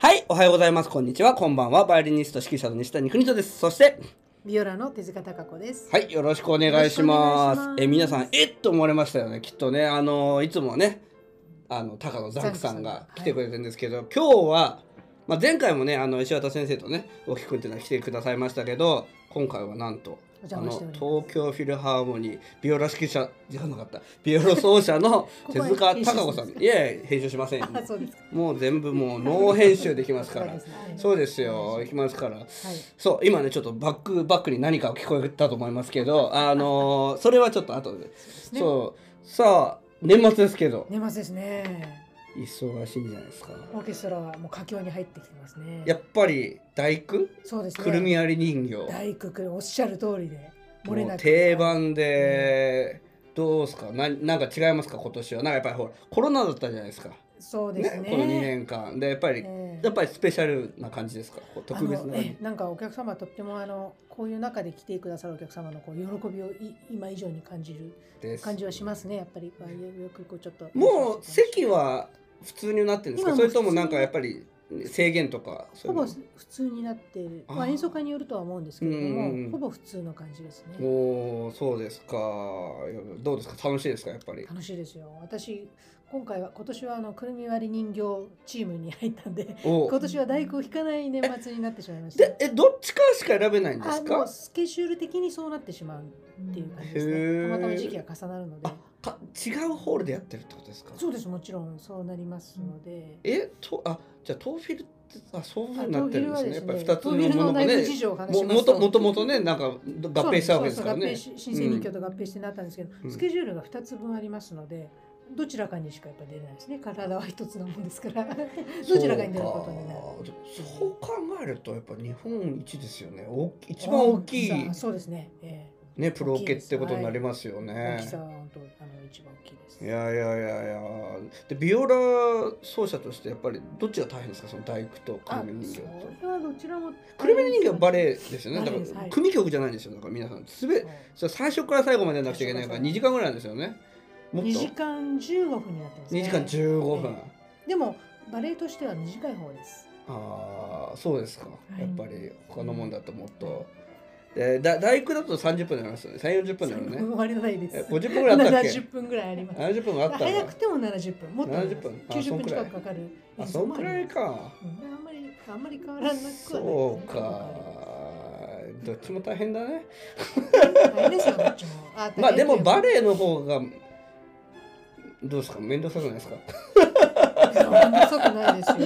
はい、おはようございます。こんにちは。こんばんは。バイオリニスト指揮者の西谷邦人です。そして、ビオラの手塚孝子です。はい、よろしくお願いします。ますえ、皆さん、えっ？と思われましたよね。きっとね、あの、いつもね、あの、高野ザックさんが来てくれてるんですけど、今日は、まあ、前回もね、あの、石渡先生とね、大木くんっていうのは来てくださいましたけど、今回はなんと、東京フィルハーモニービオラ指揮者じゃなかった。ビオラ奏者の 手塚孝子さん。いやいや編集しません。もう全部もうノー編集できますから。そうですね。そうですよ。い。きますから。はい。そう今ねちょっとバックバックに何か聞こえたと思いますけどあのーそれはちょっと後で。ね。そう。さあ年末ですけど。年末ですね。忙しいんじゃないですか。オーケストラはもう佳境に入ってきてますね。やっぱり大工？そうですね。くるみ割り人形。大工くんおっしゃる通りで漏れもうなく定番でどうですか？ななんか違いますか？今年は。なんかやっぱりほらコロナだったじゃないですか。そうですね。この2年間。でやっぱり、ええ。やっぱりスペシャルな感じですか？特別なえなんかお客様とってもあのこういう中で来てくださるお客様のこう喜びをい今以上に感じる感じはしますね。やっぱりあよくこうちょっと。もう席は普通になってるんですか？それともなんかやっぱり制限とかほぼ普通になっている、まあ、演奏会によるとは思うんですけれどうんうんうもん。ほぼ普通の感じですね。おーそうですか。どうですか？楽しいですか？やっぱり。楽しいですよ。私今回は今年はあのくるみ割り人形チームに入ったんでお。今年は大工を弾かない年末になってしまいました。でえどっちかしか選べないんであすか？スケジュール的にそうなってしまうっていう感じですね。たまたま時期が重なるので。あか違うホールでやってるってことですか？そうですもちろんそうなりますので、えとあじゃあトーフィルってあそういうふうになトってるんですね。やっぱり2つのものがねもともともとねなんか合併したわけですからね。そうそう合併し新生日教と合併してなったんですけど、うん。スケジュールが2つ分ありますのでどちらかにしかやっぱ出れないですね。体は一つなもんですから。どちらか。に出ることになるそうかそう考えるとやっぱ日本一ですよね。大き一番大きいそうですね、えねプロオケってことになりますよえね。大きさは本当いやいやいやいや。でビオラ奏者としてやっぱりどっちが大変ですか？その大工とくあるみ人形と。それはどちらも。くるみ人形はバレエですよね。だから組曲じゃないんですよ。だから皆さん。すべそれ最初から最後までやらなくちゃいけないから2時間ぐらいなんですよね。もっと。2時間15分になってますね。2時間15分、えでもバレエとしては短い方です。ああそうですか、い。やっぱり他のもんだともっと、でだ大工だと30分になりますよね。3 4 0分になるね。終わりないです。え50分ぐらいあったっけ？70分ぐらいあります。70分あった早くても70分。もっとあります70分？あ90分近くかかる。あ演そんくらいか。うん。あんまりあんまり変わらなくはない。そうか。どっちも大変だね。大変ですよどっちも。あまあでもバレレエの方がどうですか？面倒くさくないですか？エ面倒くさくないですよ。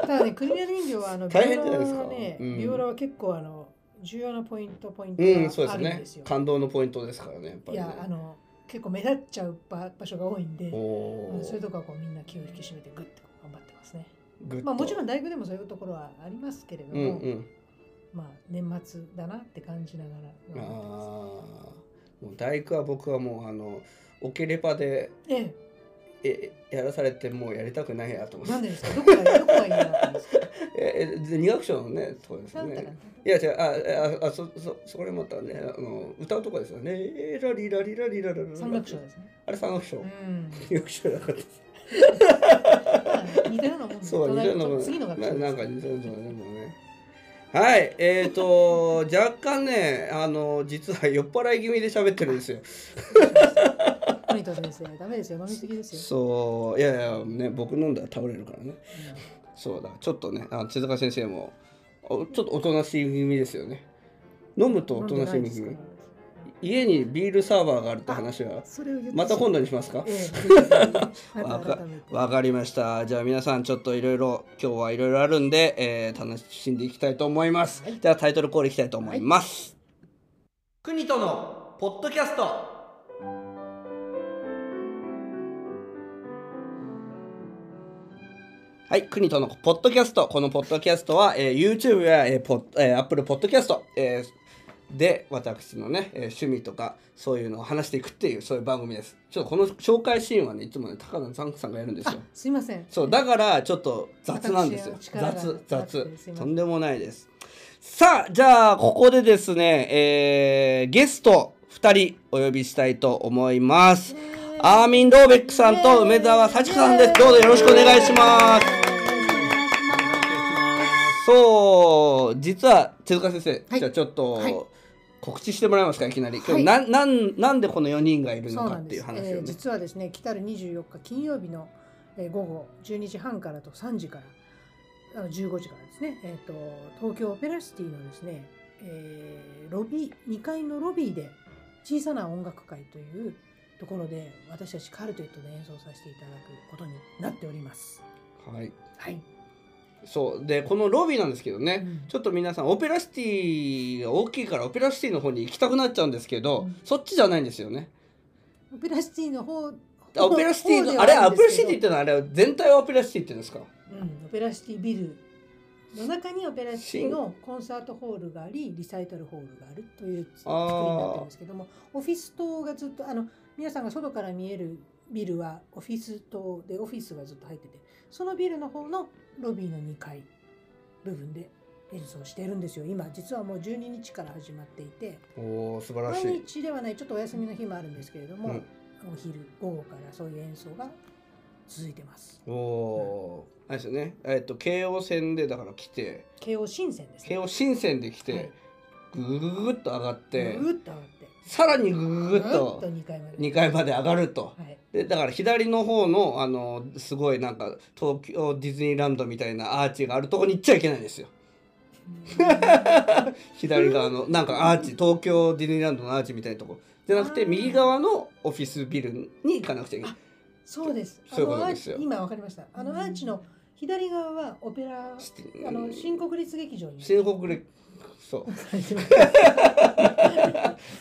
ただねクリミア人形はあの 大変じゃないですか。ね、うん。ビオラは結構あの重要なポイントポイントうんそうですね。があるんですよ、感動のポイントですからねやっぱいり。ねやあの結構目立っちゃう場場所が多いんでそういうとこはこうみんな気を引き締めてグッと頑張ってますね。グッと。まあもちろん大工でもそういうところはありますけれどうも、んうん。まあ年末だなって感じながらああ頑張ってます。もう大工は僕はもうあのオケレパでええやらされてもうやりたくないやと思え、なんってでですか？どこがどこがいいなったんですか？え二楽章のねとこですね。いや違う。あああそそそれまたね。あの歌うとこですよね。えラリラリラリララララ三楽章ですね。あれ三楽章うん。二楽章だから似たようなもそう似たようなもん次の学ななんか似たようなもねはいえーと若干ねあの実は酔っ払い気味で喋ってるんですよトニト先生、ダメですよ。飲みすぎですよ。そう。いやいやね僕飲んだら倒れるからね。そうだ。ちょっとねあ手塚先生もおちょっとおとなしい気味ですよね。飲むとおとなしい気味。家にビールサーバーがあるって話はまた今度にしますか？わかりました。じゃあ皆さんちょっといろいろ今日はいろいろあるんで、えー楽しんでいきたいと思います、はい。じゃあタイトルコールいきたいと思います、国とのポッドキャストはい、国とのポッドキャスト。このポッドキャストは、えー YouTube や、えーポッえー Apple Podcast、えーで私のね、えー趣味とかそういうのを話していくっていうそういう番組です。ちょっとこの紹介シーンはねいつもね高野ザンクさんがやるんですよ。あ。、すいません。そうだからちょっと雑なんですよ。雑雑。とんでもないです。さあじゃあここでですね、えーゲスト2人お呼びしたいと思います。アーミン・ローベックさんと梅澤幸子さんです。どうぞよろしくお願いしますそう実は手塚先生、はい。じゃあちょっと、はい。告知してもらえますかいきなり、今日はいなんなんでこの4人がいるのかっていう話をね。えー実はですね来たる24日金曜日の、えー午後12時半からと3時からあの15時からですね、えー、と東京オペラシティのですね、えーロビー2階のロビーで小さな音楽会というところで私たちカルテットで演奏させていただくことになっております。はい。はい、そう。でこのロビーなんですけどね、うん。ちょっと皆さんオペラシティが大きいからオペラシティの方に行きたくなっちゃうんですけど、うん。そっちじゃないんですよね。オペラシティの方あオペラシティのあれはあるんですけど。ペラシティってのはあれ全体をオペラシティって言うんですか？うん、オペラシティビルの中にオペラシティのコンサートホールがありリサイタルホールがあるという作りになってるんですけどもオフィス棟がずっとあの皆さんが外から見えるビルはオフィス棟でオフィスがずっと入っててそのビルの方のロビーの2階部分で演奏しているんですよ。今実はもう12日から始まっていて。おお素晴らし毎い日ではないちょっとお休みの日もあるんですけれども、うん。お昼午後からそういう演奏が続いてます。おおーあれですよね。えっと京王線でだから来て。京王新線ですね。京王新線で来て、はい。ぐぐぐぐっと上がって。ぐーっと上がってさらにぐぐぐっと。2階まで。2階まで上がると。はい。でだから左の方のあのすごいなんか東京ディズニーランドみたいなアーチがあるとこに行っちゃいけないんですよ。左側のなんかアーチ東京ディズニーランドのアーチみたいなとこ。じゃなくて右側のオフィスビルに行かなくちゃいけない。そうです。そういうことですよ。今わかりました。あのアーチの左側はオペラあの新国立劇場に。新国立そう。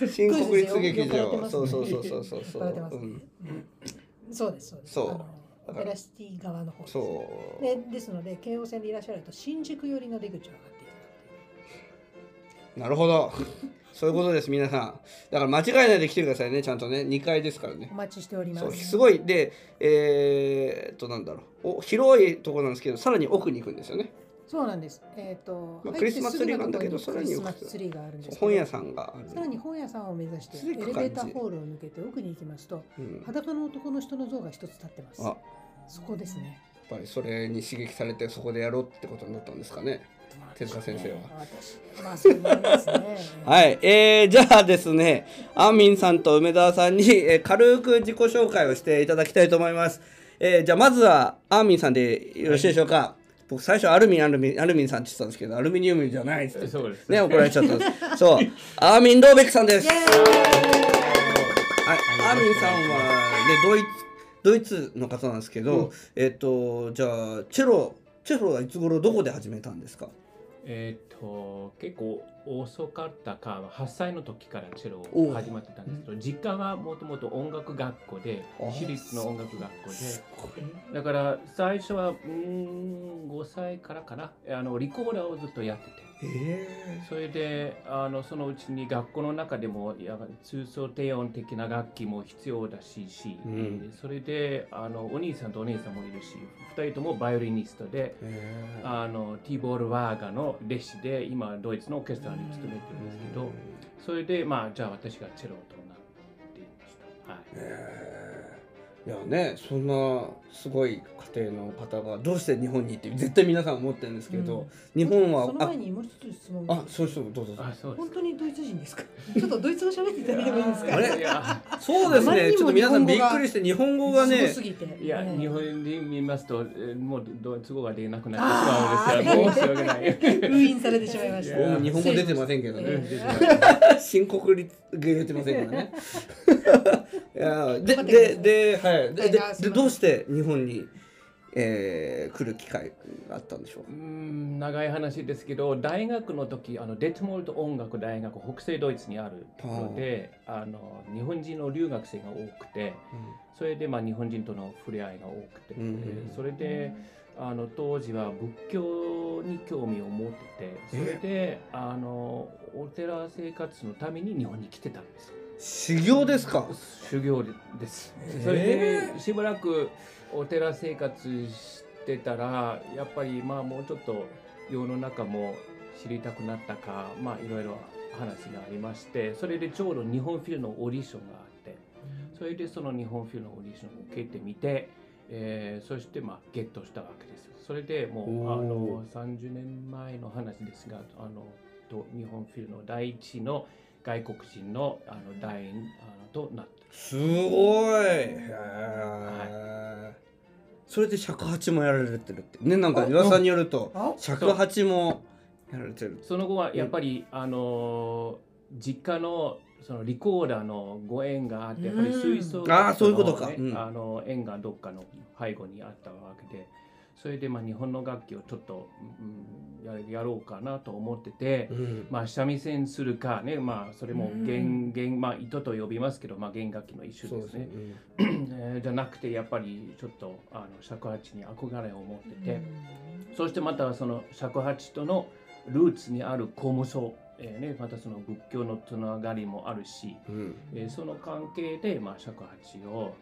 新国立劇場。そうそうそうそうそう。そうですそうです。そう。オペラシティ側の方ですそう。でですので京王線でいらっしゃると新宿寄りの出口を上がっていただくなるほど。そういうことです皆さん。だから間違えないで来てくださいねちゃんとね。2階ですからね。お待ちしております。すごい。でえー、っとなんだろう。お広いところなんですけどさらに奥に行くんですよねそうなんです。えっ、と、まあクリスマスツリーがあるんだけどすぐのところに本屋さんがある。さらに本屋さんを目指してエレベーターホールを抜けて奥に行きますとうん、やっ裸の男の人の像が一つ立ってます。あ。そこですね。ぱりそれに刺激されてそこでやろうってことになったんですかね。手塚先生は。私まあそう思いますね。はい、えー、じゃあですね、アンミンさんと梅沢さんに、えー軽く自己紹介をしていただきたいと思います。えー、じゃあまずはアンミンさんでよろしいでしょうか。僕最初アルミンアルミンアルミンさんって言ってたんですけどアルミニウムじゃないっつってそうですね怒られちゃったんです。そうアーミンローベックさんです。はい、アーミンさんはねドイツドイツの方なんですけど、えっ、とじゃあチェロチェロはいつ頃どこで始めたんですか？えっ、と結構遅かったか8歳の時からチェロおう始まってたんですけど実家はもともと音楽学校であ私立の音楽学校でだから最初はうーん5歳からかな。あのリコーダーをずっとやっててえそれであのそのうちに学校の中でもや通奏低音的な楽器も必要だしし、うん。それであのお兄さんとお姉さんもいるし2人ともバイオリニストでー、えー。あのティーボール・ワーガの弟子で今ドイツのオーケストラに勤めてるんですけどそれでまあじゃあ私がチェロとなっていました。はい。えーいやねそんなすごい家庭の方がどうして日本にって絶対皆さん思ってるんですけど、日本はその前にもう一つ質問。ああそうそうどうぞ本当にドイツ人ですか？ちょっとドイツ語喋っていただいてもいいですかそうですね。ちょっと皆さんびっくりして日本語がすねごすぎて。いや、ね日本人見ますと、えーもうドイツ語が出なくなってしまうんですよ。申し訳ない。封印されてしまい。ました日本語出てませんけどね、え 新国立が出てませんからね。いやででではい。ででどうして日本に、えー来る機会があったんでしょう？うーん長い話ですけど大学の時あのデットモルト音楽大学北西ドイツにあるところであ。の日本人の留学生が多くてそれでまあ日本人との触れ合いが多くて、うんえーそれであの当時は仏教に興味を持っててそれであのお寺生活のために日本に来てたんです修行ですか？修行です。それでしばらくお寺生活してたらやっぱりまあもうちょっと世の中も知りたくなったかまあいろいろ話がありましてそれでちょうど日本フィルのオーディションがあってそれでその日本フィルのオーディションを受けてみてえーそしてまあゲットしたわけですそれでもうあの30年前の話ですがあのと日本フィルの第一の外国人のあの団員あのとなって。すごい。へえそれで尺八もやられてるって。ねなんか岩さんによるとあ尺八もやられてる。その後はやっぱり、あの実家のそのリコーダーのご縁があってやっぱり吹奏楽あーそういうことか。ねうん。あの縁がどっかの背後にあったわけでそれでまあ日本の楽器をちょっと、うん、ややろうかなと思ってて、うん。まあ三味線するかねまあそれもうん。弦弦まあ糸と呼びますけどまあ弦楽器の一種ですね。えーじゃなくてやっぱりちょっとあの尺八に憧れを持ってて、そしてまたその尺八とのルーツにある公務層、えーね、またその仏教のつながりもあるし、うん。えーその関係で、まあ、尺八を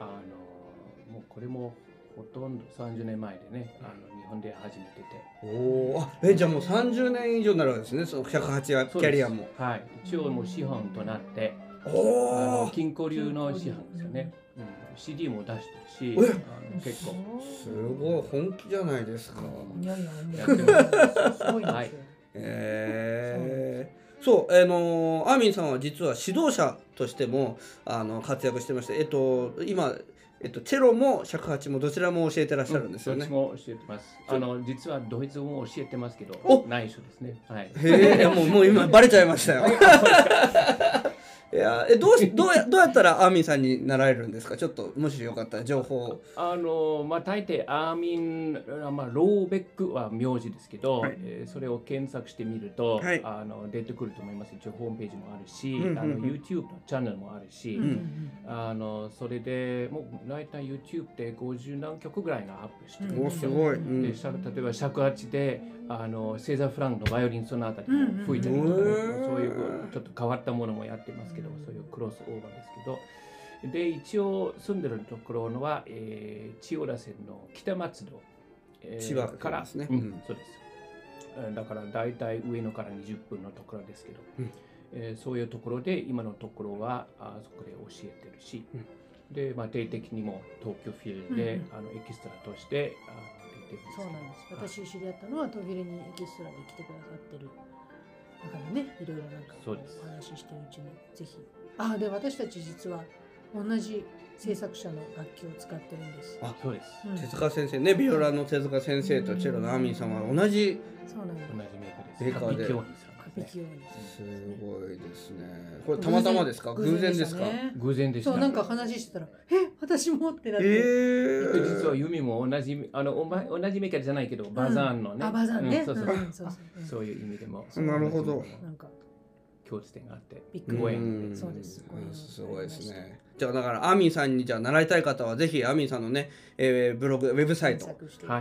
あのもうこれもほとんど30年前でねあの日本で始めてて。おおあえじゃあもう30年以上になるわけですねその尺八やキャリアも。はい、一応もう資本となっておあおの金庫流の資本ですよね、うん、CD も出してるしえ？あの結構。すごい。本気じゃないですか。いやいややってもうすごいですよ、はい。えー、そうあのアーミンさんは実は指導者としてもあの活躍してましてえっと今えっとチェロも尺八もどちらも教えてらっしゃるんですよねどっち。も教えてます。あの実はドイツ語も教えてますけどお、内緒ですね。はい。へえもうもう今バレちゃいましたよ。いやえどうしどうやどうやったらアーミンさんになられるんですか？ちょっともしよかったら情報を。あのまあ大抵アーミンあまあローベックは名字ですけど、はい。えーそれを検索してみると、はい。あの出てくると思います。一応ホームページもあるし、うんうんうん。あの YouTube のチャンネルもあるし、んあのそれでもう大体 YouTube で50何曲ぐらいがアップしてるんおですよ。すごい。うん。で例えば尺八であのセーザー・フランクのバイオリンソナータでも吹いたりとかね、うんうん。そういうちょっと変わったものもやってますけど、そういうクロスオーバーですけどで一応住んでるところのは、えー、千代田線の北松戸、えー千葉からですね。うんうん。そうです。えーだから大体上野から20分のところですけど、うん。えーそういうところで今のところはあそこで教えてるし、で、まあ、定期的にも東京フィルで、うん。うんあのエキストラとしてあ出てるんです。そうなんです。私知り合ったのはトビレにエキストラで来てくださってる中でね、いろいろなんかお話ししてるうちにぜひ。あ、で私たち実は同じ制作者の楽器を使ってるんです。あそうです。うん手塚先生ねビオラの手塚先生とチェロのアーミンさんは同じそうなんです同。じメーカーです。メーカーでね。すすごいですねこれたまたまですか？偶然ですか？偶然でした。そうなんか話してたら、え、私もってなって。えでー、実はユミも同じあのおま同じメーカーじゃないけど、バザーンのね。あ、バザーンね。うんそうそううんそうそういう意味でも。なるほどなんか共通点があって。びっくりご縁うんそうですうんすごいですねじゃあだからアーミンさんにじゃあ習いたい方はぜひアーミンさんのね、えーブログウェブサイト。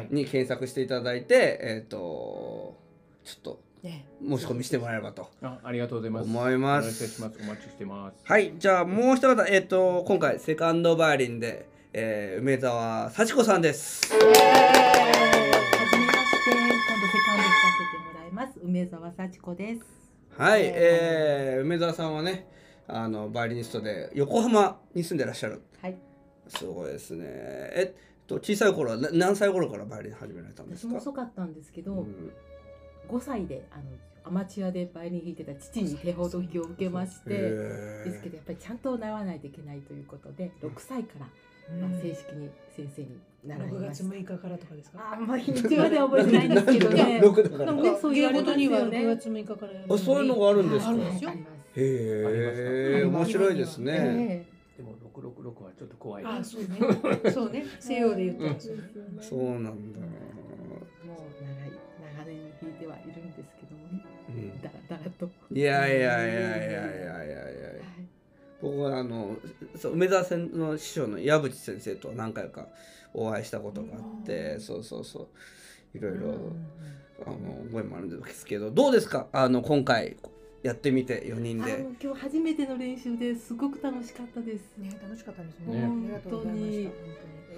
に検索していただいてえっ、とちょっとね申し込みしてもらえればとあありがとうございます。思いますお願いします。お待ちしてます。はいじゃあもう一方えっ、と今回セカンドバイオリンで、えー梅沢幸子さんですはじめまして、今度セカンド聞かせてもらいます。梅沢幸子です。はい、えー梅沢さんはねあのバイオリニストで横浜に住んでらっしゃるはい。すごいですねえっと小さい頃はな何歳頃からバイオリン始められたんです私かも遅かったんですけど、うん5歳であのアマチュアでバイオリン弾いてた父に手ほどきを受けまして、ですけどやっぱりちゃんと習わないといけないということで、6歳から、まあ、正式に先生に習い6月ました。6日からとかですか？あんまり日までは覚えてないんですけどね。六だから。なんかねそう言われ芸事にはますよね6月6日からやるあそういうのがあるんですか？あるんですよ。へえ面白いですね、えでも666はちょっと怖い。あそうね。そうね。西洋で言ったらそうなんだ、いるんですけども。ね。うん。だらだらと。いやいやいやいやいやいやいや。はい。僕はあのそう梅沢さんの師匠の矢渕先生と何回かお会いしたことがあってそうそうそう。いろいろあの覚えもあるんですけどどうですか？あの今回やってみて4人で。今日初めての練習ですごく楽しかったです。ね楽しかったですね。ねありがとうございました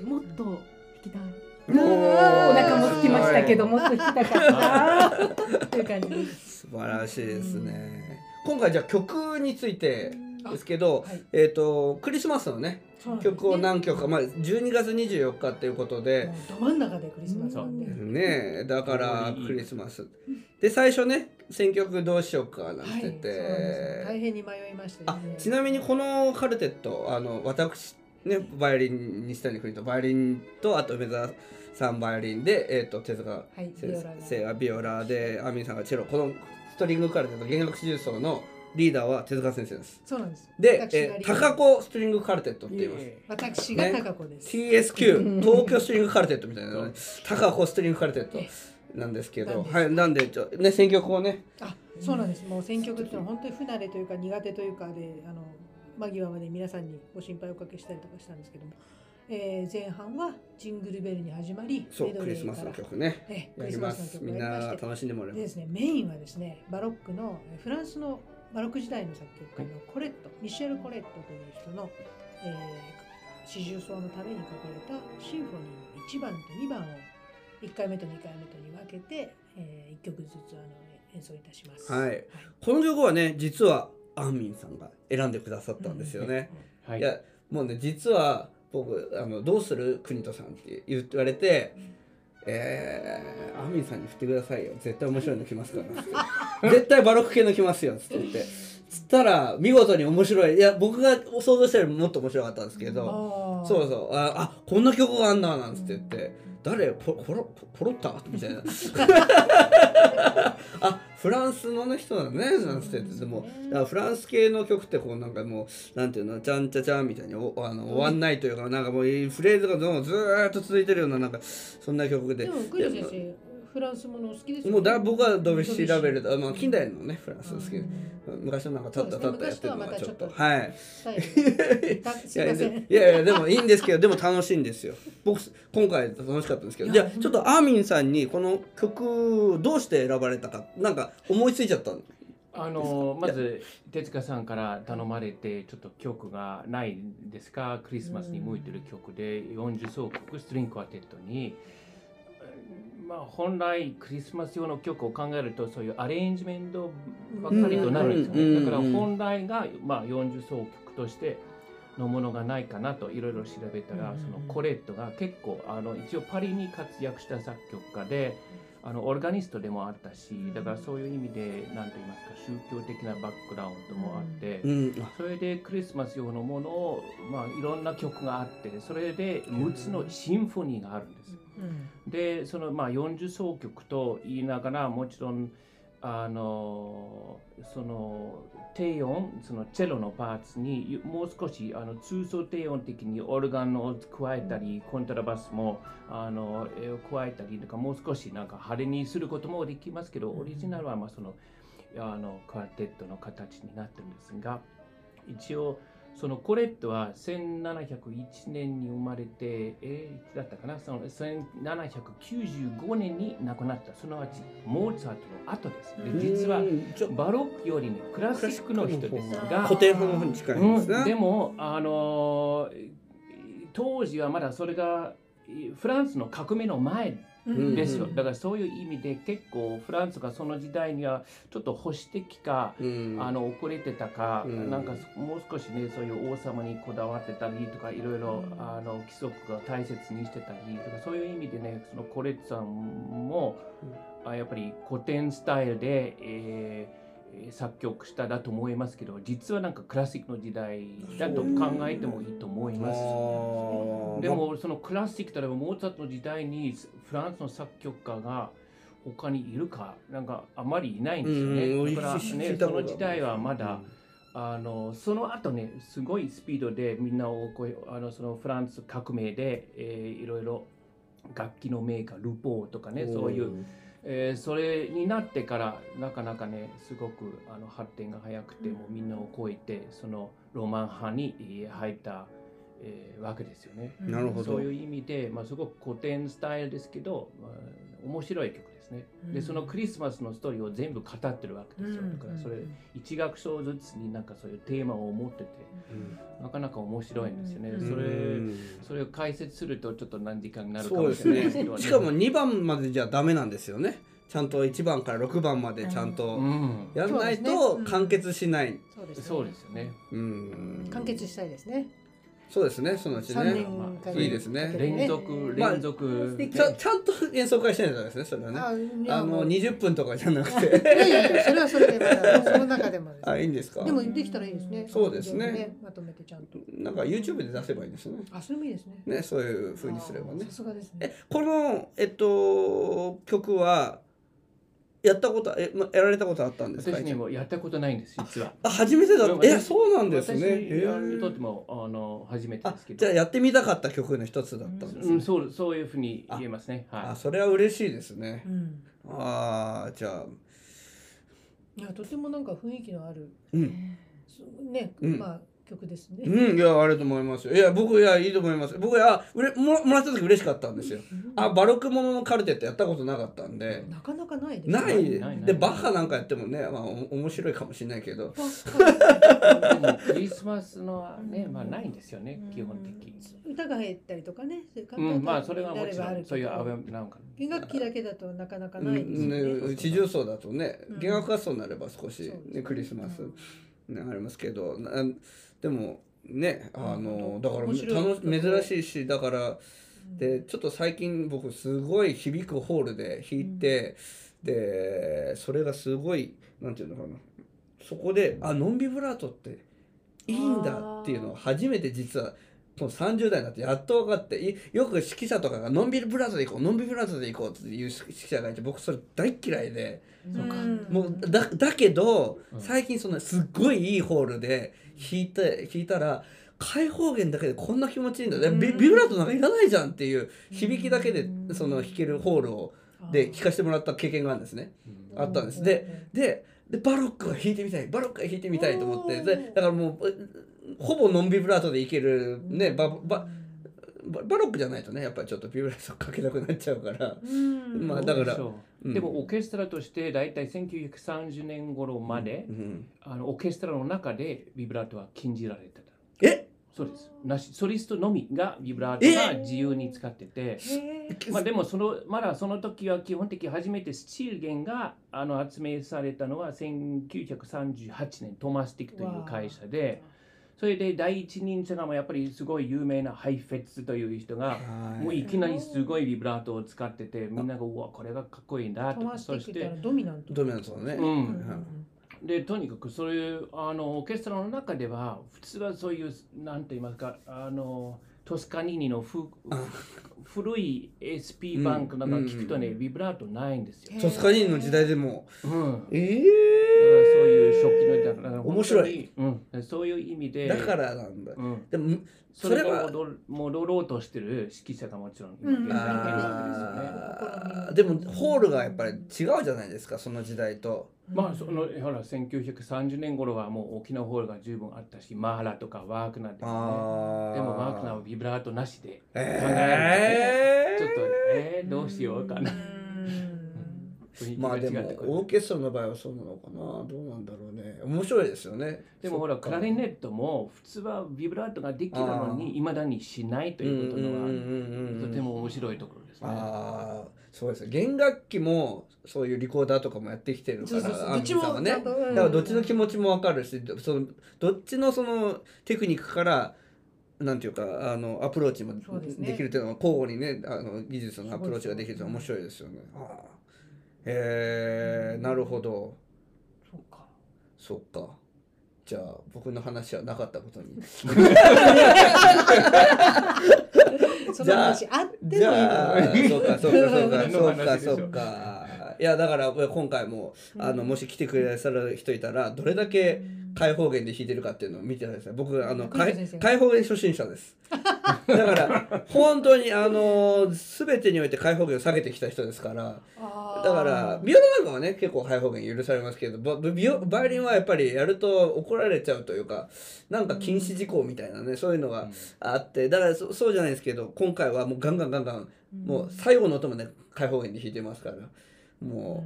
本もっと弾きたい。おお腹も空きましたけどすもっと弾きたかったという感じです。素晴らしいですね。今回じゃあ曲についてですけど、はい。えっ、とクリスマスのね曲を何曲か、まあ、12月24日っていうことで、ど真ん中でクリスマスなんで、ねだからクリスマス。で最初ね選曲どうしようかなんてて、大変に迷いましたね。ちなみにこのカルテットあの私ねバイオリン西谷邦とバイオリンとあと梅沢さんバイオリンで、えー、と手塚先生がビオラで。アミンさんがチェロ。このストリングカルテット弦楽四重奏のリーダーは手塚先生です。そうなんです。で、高子ストリングカルテットって言います。私が高子です、TSQ 東京ストリングカルテットみたいな、ね、高子ストリングカルテットなんですけど、はい、なんでちょ、ね、選曲をね。あそうなんです。もう選曲っていうのは本当に不慣れというか苦手というかであの間際まで皆さんにご心配をおかけしたりとかしたんですけども、えー前半はジングルベルに始まりそうクリスマスの曲ね。えークリスマスのますみん曲をやりましてな楽しんでもらいまでですすねメインはですねバロックのえーフランスのバロック時代の作曲家のコレット、ミシェル・コレットという人の、えー、四重奏のために書かれたシンフォニーの1番と2番を1回目と2回目とに分けて、え1曲ずつあの演奏いたします。はい。この曲はね実はアンミンさんが選んでくださったんですよね、はい。い、やもうね実は僕あの「どうする国人さん」って言われて「えー、アンミンさんに振ってくださいよ。絶対面白いの来ますから」つって。絶対バロック系の来ますよ」つって言って。つったら見事に面白い。いや僕が想像したよりももっと面白かったんですけど。そうそう。ああこんな曲があんだなんつって言って誰ポポロポポロッタ？みたいな。あフランスの、ね、人なのねなんつってでもフランス系の曲ってこうなんかもうなんていうの？ちゃんちゃちゃんみたいにおあの終わんないというかなんかもうフレーズがどうもずーっと続いてるようななんかそんな曲で。でもフランスものお好きですよね。もうだ僕はドビュッシーラベルだ、まあ、近代のねフランス好き。でうん。昔のなんかたったたったやってるのがちょっと。はい。い。やいやいやでもいいんですけどでも楽しいんですよ。僕今回楽しかったんですけど。じゃあちょっとアーミンさんにこの曲どうして選ばれたかなんか思いついちゃったの？あのまず手塚さんから頼まれてちょっと曲がないんですか？クリスマスに向いてる曲で40奏曲ストリングクワテットに、まあ、本来クリスマス用の曲を考えるとそういうアレンジメントばっかりとなるんですようんね。だから本来が、まあ、40奏曲としてのものがないかなといろいろ調べたら、うん。そのコレットが結構あの一応パリに活躍した作曲家であのオルガニストでもあったしだからそういう意味で何と言いますか宗教的なバックグラウンドもあって、それでクリスマス用のものを、まあ、いろんな曲があってそれで6つのシンフォニーがあるんです。うん。でそのまあ40奏曲と言いながらもちろんあのその低音そのチェロのパーツにもう少しあの通奏低音的にオルガンを加えたりコントラバスもあのえー加えたりとかもう少しなんか派手にすることもできますけどオリジナルはまあそのあのクワテットの形になってるんですが一応そのコレットは1701年に生まれて、えーいつだったかな？その1795年に亡くなったすなわちモーツァルトの後です。で実はバロックよりねクラシックの人ですが古典派の方に近いんですね、うん、でもあのー当時はまだそれがフランスの革命の前うんですよ、うん。だからそういう意味で結構フランスがその時代にはちょっと保守的か、うん。あの遅れてたか、うん。なんかもう少しねそういう王様にこだわってたりとかいろいろうん。あの規則が大切にしてたりとかそういう意味でねそのコレッツさんも、あやっぱり古典スタイルで、えー作曲しただと思いますけど実はなんかクラシックの時代だと考えてもいいと思います。でもそのクラシック例えばモーツァルトの時代にフランスの作曲家が他にいるかなんかあまりいないんですようんね。だから知ねその時代はまだ、あのその後ねすごいスピードでみんなをこうあのそのフランス革命で、えーいろいろ楽器のメーカールポーとかねそういう、えーそれになってからなかなかねすごくあの発展が早くて、もうみんなを超えてそのロマン派にえー入った、えーわけですよね。なるほど。そういう意味で、まあ、すごく古典スタイルですけど、まあ、面白い曲ですね。でうん。そのクリスマスのストーリーを全部語ってるわけですよ。だからそれ一楽章ずつになんかそういうテーマを持ってて。なかなか面白いんですよね。うんそれうん。それを解説するとちょっと何時間になるかもしれないですけど、ねしかも2番までじゃダメなんですよね。ちゃんと1番から6番までちゃんとうん。やんないと完結しない。そうですね。そうですよね。うん。完結したいですねそうですね、そのうち3ね。いいですね。連続まあ連続ちゃんと演奏会しないとダメですね、それはね。あのもう20分とかじゃなくて。やいやそれはそれでその中でもですあ、いいんですか？でもできたらいいですね。そうですね。まとめてちゃんと。なんか YouTube で出せばいいですね。あそれもいいですね。ね、そういう風にすればね。さ。すがですね。え、この、えっと、曲は、やったこと、え、まやられたことあったんですか？私にもやったことないんです実はあ、初めてだった。え、私そうなんですね。私へにとってーもあの初めてあですけ、どじゃあやってみたかった曲の一つだったんですね。うん、そうそういうふうに言えますねあ、はそれは嬉しいですねう。んああ、じゃあ、いやとてもなんか雰囲気のあるうん。ねうんまあ曲ですね。うん、いや、あると思います。よ。いや、僕、いや、いいと思います。僕、いや、うれももらった時嬉しかったんですよ。あ、バロックもののカルテってやったことなかったんで。なかなかないですない。ないない。で、バッハなんかやってもね、まあ、お面白いかもしれないけど。いでもクリスマスのはねまあないんですよね基本的歌が入ったりとかねうんまあそれはもちろんそういうアアベなんか弦楽器だけだとなかなかうないですよんねね、地上層だとねうん。弦楽活動になれば少し、ねね、クリスマス、うん。ね、ありますけどなでもねあのうんだから珍しいしだからでちょっと最近僕すごい響くホールで弾いて、でそれがすごいなんていうのかな。そこであノンビブラートっていいんだっていうのを初めて実はこの30代になってやっと分かっていよく指揮者とかがノンビブラートで行こうノンビブラートで行こうっていう指揮者がいて僕それ大嫌いで。そうか。もうだだけどうん。最近そのすっごいいいホールで弾いて弾いたら開放弦だけでこんな気持ちいいんだ。でビビブラートなんかいらないじゃんっていう響きだけでその弾けるホールをで弾かせてもらった経験があるんですね。あったんです。でででバロックは弾いてみたいバロックは弾いてみたいと思って。でだからもううほぼノンビブラートでいけるねババババロックじゃないとねやっぱりちょっとビブラートかけなくなっちゃうから。うん。まあだからでもオーケストラとして大体1930年頃まで、うん。あのオーケストラの中でビブラートは禁じられてた。え？そうです。なしソリストのみがビブラートが自由に使ってて。まあでもそのまだその時は基本的に初めてスチール弦があの発明されたのは1938年トーマスティックという会社でそれで第一人者がもうやっぱりすごい有名なハイフェッツという人がはい。もういきなりすごいビブラートを使っててみんながうわこれがかっこいいんだとそしてドミナント。ドミナントのね。うん。うんでとにかくそういうあのオーケストラの中では普通はそういうなんて言いますかあのトスカニーニのふ古い SP バンクなんか聞くとね、うん。ビブラートないんですよ。トスカニーニの時代でも。うん、だからえそういう初期のだから面白い。うん、そういう意味でだからなんだ。うん、でもそれはが戻ろうとしてる指揮者がもちろんうん。でもホールがやっぱり違うじゃないですかその時代と。まあそのほら1930年頃はもう大きなホールが十分あったしマーラとかワークナーとかね。あでもワークナーはビブラートなしで考えちょっとえー、どうしようかなまあでもオーケストラの場合はそうなのかな？どうなんだろうね。面白いですよね。でもほらクラリネットも普通はビブラートができるのにいまだにしないということのはとても面白いところですね。ああそうです。ね弦楽器もそういうリコーダーとかもやってきてるからどっちもちゃんとうんだからどっちの気持ちもわかるしそのどっちのそのテクニックからなんていうかあのアプローチもできるっていうのは交互にねあの技術のアプローチができるって面白いですよね。あえなるほど。そうか。そっか。じゃあ僕の話はなかったことに。その話あってじもいいゃあ、そうか、そうか、そうか、そうか、そうか。いや、だから、今回も、あの、もし来てくれさる人いたら、どれだけ開放弦で弾いてるかっていうのを見てください。僕、あの、開放弦初心者です。だから、本当に、あの、すべてにおいて開放弦を下げてきた人ですから。だから、ビオラなんかはね、結構開放弦許されますけど、バビオバイオリンはやっぱりやると怒られちゃうというか、なんか禁止事項みたいなね、そういうのがあって、だからそそうじゃないですけど、今回はもうガンガンガンガン、もう最後の音まで開放弦で弾いてますから、も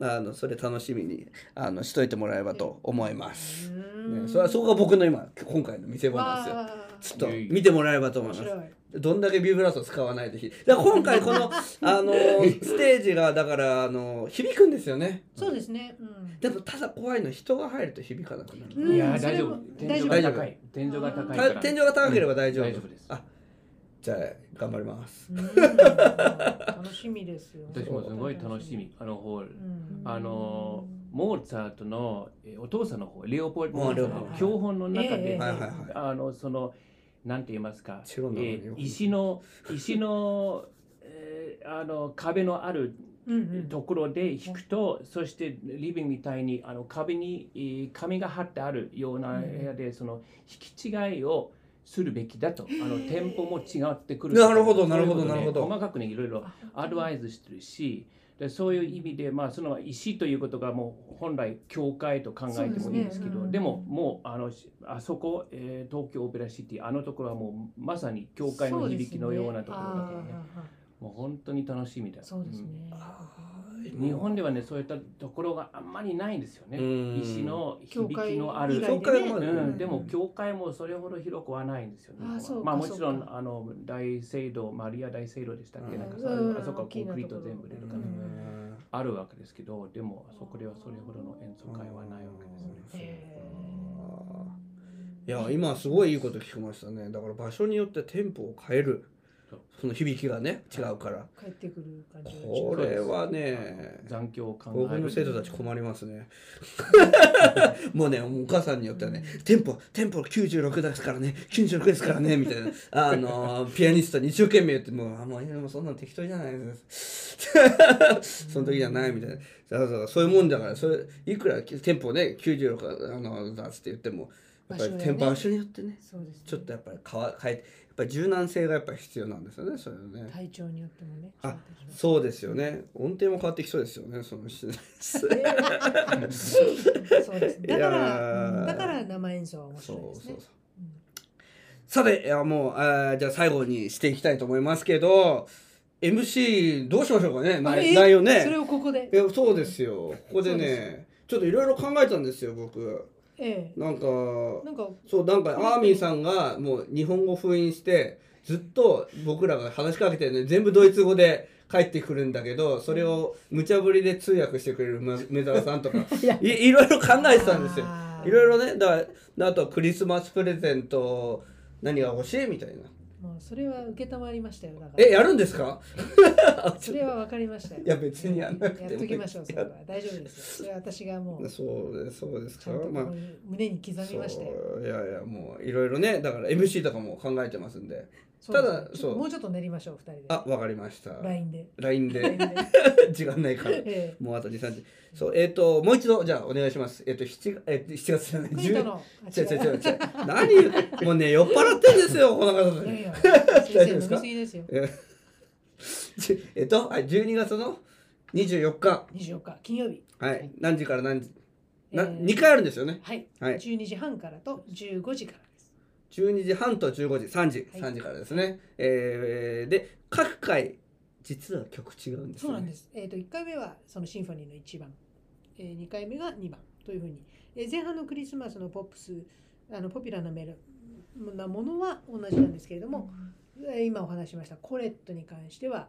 う、あの、それ楽しみに、あの、しといてもらえればと思います。ね、それはそこが僕の今、今回の見せ場なんですよ。あちょっと見てもらえればと思います。どんだけビブラート使わないでだ今回この あのステージがだからあの響くんですよね。そうですね。うん。でもただ怖いのは人が入ると響かなくなる、うん。いや大丈夫。天井大丈夫。が高い。天井が高いから。た天井が高ければ大丈夫、大丈夫です。あじゃあ頑張ります。うん。楽しみですよ。私もすごい楽しみ。あのホール。うん。あのモーツァルトのえーお父さんの方レオポルトのあレオポルト。教本の中ええではいはいはい。あのそのなんて言いますか？えー石の石の えーあの壁のあるうんうん。ところで弾くと、そしてリビングみたいにあの壁にえー紙が貼ってあるような部屋で、その引き違いをするべきだと、あのテンポも違ってくるなるほどなるほどなるほど。細かくねいろいろアドバイスしてるしでそういう意味で、まあ、その石ということがもう本来教会と考えてもいいんですけどで,、ね。うんももうあのあそこ、えー東京オペラシティあのところはもうまさに教会の響きのようなところだからねもう本当に楽しみだそうですね。うん。日本ではねそういったところがあんまりないんですよね。うん。石の響教会。きのある。教会もある。うん、でも教会もそれほど広くはないんですよね。うかまあもちろんかあの大聖堂マリア大聖堂でしたっけ、うん。なんかそううん。あそこはコンクリート全部出るから、うんあるわけですけどでもそこではそれほどの演奏会はないわけですね。へいや今すごいいいこと聞きましたね。だから場所によってテンポを変えるその響きがね違うから。ー帰ってくる感じがこれはね残響を考える。僕の生徒たち困りますね。もうねお母さんによってはねテンポテンポ96ですからね。96ですからね。みたいな。あのピアニストに一生懸命言ってもうあもうそんなの適当じゃないです。その時じゃないみたいな。そうそうそう。いうもんだから。それいくらテンポね96あのだっつって言ってもやっぱりテンポ場所によってね。そうですね。ちょっとやっぱり変わ変えてぱり柔軟性がやっぱり必要なんですよねそれはね。体調によってもね。あそうですよね。音程も変わってきそうですよねその そうです。だからー。だから生演奏は面そう白いですね。そうそう。さていやもうあーじゃあ最後にしていきたいと思いますけど MC どうしましょうかねあ内れ内容ね。それをここで。いやそうですよ。ここでねちょっといろいろ考えたんですよ僕えなんかえ。なんかそうなんかアーミーさんがもう日本語封印してずっと僕らが話しかけてね全部ドイツ語で帰ってくるんだけどそれを無茶ぶりで通訳してくれるま梅沢さんとか。いや。いいろいろ考えてたんですよ。いろいろねだあとクリスマスプレゼント何が欲しい？みたいなもうそれは受けたまりましたよだから。えやるんですか？それはわかりましたよ。いや別にやんなくてもやっときましょう。それは大丈夫ですよ。それは私がもうそうですそうですちかまあ胸に刻みましたよ。いやいやもういろいろねだから MC とかも考えてますんでただそうもうちょっと練りましょう二人で。あわかりました LINE で。LINE で。時間ないからえもうあと2、3時。そう、えっ、と、もう一度、じゃあ、お願いします。えっ、と、7月、えー、7月じゃない、え。クイトの。違う違う違う違う。何もうね、酔っ払ってんですよ、この方。大丈夫です。えっと、はい、12月の24日。24日金曜日。はい、何時から何時、な、えー2回あるんですよね。はい。はい12時半からと15時から。12時半と15時、3時、はい3時からですね。えーで、各回、実は曲違うんですよ、ね。そうなんです。えっ、と1回目はそのシンフォニーの1番、えー、2回目が2番というふうに、えー前半のクリスマスのポップスあのポピュラーなメロなものは同じなんですけれども、えー今お話ししましたコレットに関しては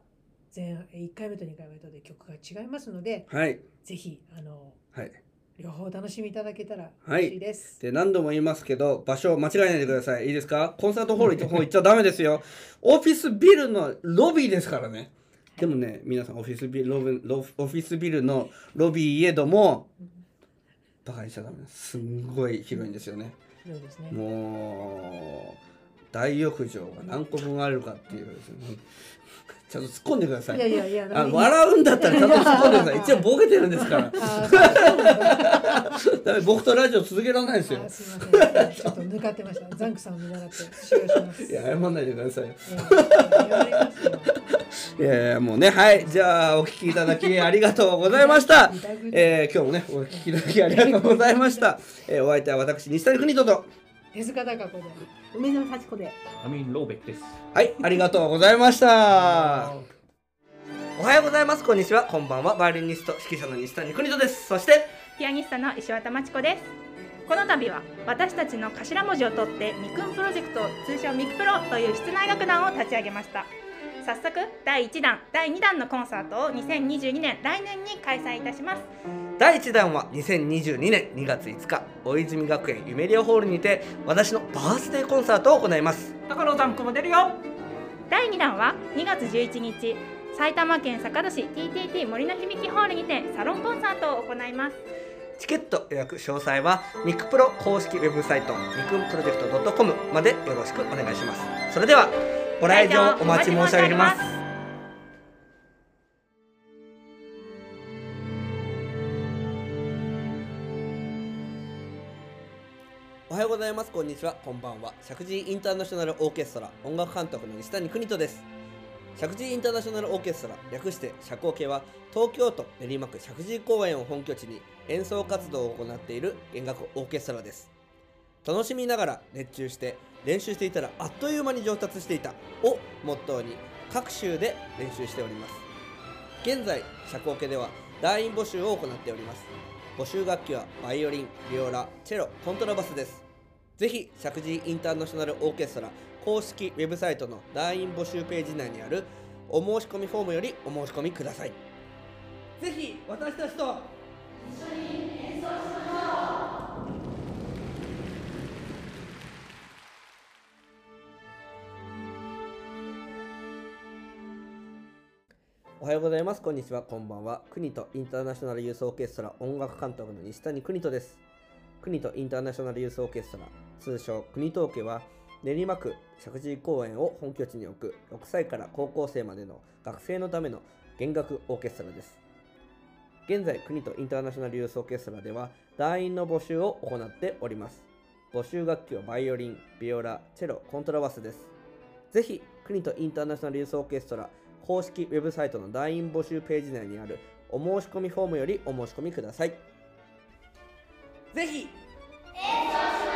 前半1回目と2回目とで曲が違いますので、はい。ぜひあのはい。両方お楽しみいただけたらはい。嬉しいです。で何度も言いますけど場所間違えないでください。いいですか？コンサートホール行っちゃダメですよ。オフィスビルのロビーですからね。でもね皆さんオフィスビルロビロオフィスビルのロビーいえどもバカにしちゃダメです。すんごい広いんですよね。ね。もう大浴場が何個分あるかっていうですねちゃんと突っ込んでください。いやいやいや、あ笑うんだったらちゃんと突っ込んでください。一応ボケてるんですから。だ。僕とラジオ続けられないですよ。あすみません。ちょっと抜かってました。ザンクさんを見習って使用します。いや謝んないでください。いやいやもうねはい。じゃあお聞きいただきありがとうございました、えー、今日もねお聞きいただきありがとうございました、えー、お相手は私西谷邦人と手塚貴子で。梅沢幸子で。アミン・ローベックです。はいありがとうございましたおはようございますこんにちはこんばんはバイオリニスト指揮者の西谷邦人ですそしてピアニストの石渡真知子です。この度は私たちの頭文字を取ってミクンプロジェクト通称ミクプロという室内楽団を立ち上げました早速第1弾第2弾のコンサートを2022年来年に開催いたします第1弾は2022年2月5日大泉学園ゆめりおホールにて私のバースデーコンサートを行います。高野ザンクも出るよ。第2弾は2月11日埼玉県坂戸市 TTT 森の響ホールにてサロンコンサートを行います。チケット予約詳細はミクプロ公式ウェブサイトミクンプロジェクト .com までよろしくお願いします。それではご来場お待ち申し上げますちはこんばんは。石神井インターナショナルオーケストラ音楽監督の西谷邦人です。石神井インターナショナルオーケストラ略して社交系は東京都練馬区石神井公園を本拠地に演奏活動を行っている弦楽オーケストラです。楽しみながら熱中して練習していたらあっという間に上達していたをモットーに各州で練習しております。現在社交系では団員募集を行っております。募集楽器はバイオリン、ビオラ、チェロ、コントラバスです。ぜひ石神井インターナショナルオーケストラ公式ウェブサイトの団員募集ページ内にあるお申し込みフォームよりお申し込みくださいぜひ私たちとおはようございます。こんにちは。こんばんは。国とインターナショナルユースオーケストラ音楽監督の西谷邦人です。国とインターナショナルユースオーケストラ、通称国東家は、練馬区石神井公園を本拠地に置く6歳から高校生までの学生のための弦楽オーケストラです。現在、国とインターナショナルユースオーケストラでは、団員の募集を行っております。募集楽器はバイオリン、ビオラ、チェロ、コントラバスです。ぜひ、国とインターナショナルユースオーケストラ公式ウェブサイトの団員募集ページ内にあるお申し込みフォームよりお申し込みください。ぜひ。演奏し